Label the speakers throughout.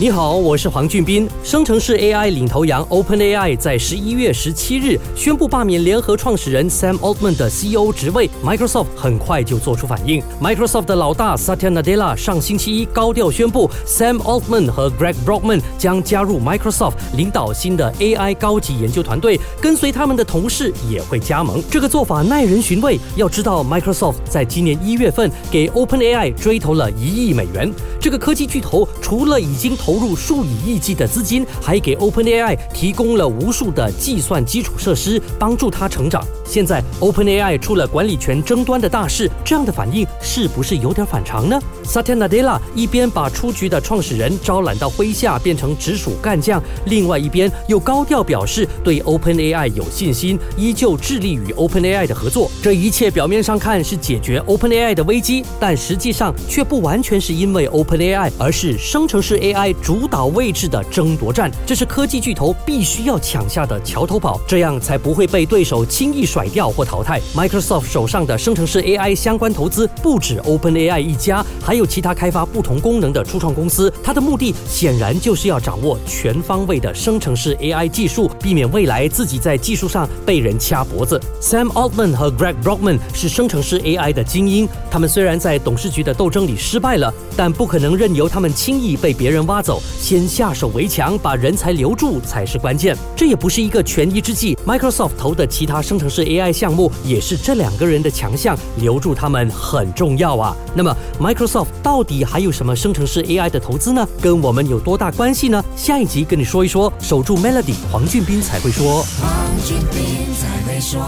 Speaker 1: 你好，我是黄俊斌。生成式 AI 领头羊 OpenAI 在十一月十七日宣布罢免联合创始人 Sam Altman 的 CEO 职位。Microsoft 很快就做出反应。Microsoft 的老大 Satya Nadella 上星期一高调宣布，Sam Altman 和 Greg Brockman 将加入 Microsoft，领导新的 AI 高级研究团队。跟随他们的同事也会加盟。这个做法耐人寻味。要知道，Microsoft 在今年一月份给 OpenAI 追投了一亿美元。这个科技巨头除了已经投投入数以亿计的资金，还给 OpenAI 提供了无数的计算基础设施，帮助它成长。现在 OpenAI 出了管理权争端的大事，这样的反应是不是有点反常呢？Satya Nadella 一边把出局的创始人招揽到麾下，变成直属干将，另外一边又高调表示对 OpenAI 有信心，依旧致力与 OpenAI 的合作。这一切表面上看是解决 OpenAI 的危机，但实际上却不完全是因为 OpenAI，而是生成式 AI。主导位置的争夺战，这是科技巨头必须要抢下的桥头堡，这样才不会被对手轻易甩掉或淘汰。Microsoft 手上的生成式 AI 相关投资不止 OpenAI 一家，还有其他开发不同功能的初创公司。它的目的显然就是要掌握全方位的生成式 AI 技术，避免未来自己在技术上被人掐脖子。Sam Altman 和 Greg Brockman 是生成式 AI 的精英，他们虽然在董事局的斗争里失败了，但不可能任由他们轻易被别人挖走走。先下手为强，把人才留住才是关键。这也不是一个权宜之计。Microsoft 投的其他生成式 AI 项目也是这两个人的强项，留住他们很重要啊。那么 Microsoft 到底还有什么生成式 AI 的投资呢？跟我们有多大关系呢？下一集跟你说一说。守住 Melody，黄俊斌才会说。
Speaker 2: 黄俊斌才会说。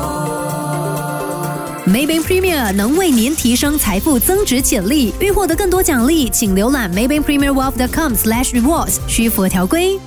Speaker 3: Maybank Premier 能为您提升财富增值潜力。欲获得更多奖励，请浏览 Maybank Premier Wealth.com/slash rewards，需符合条规。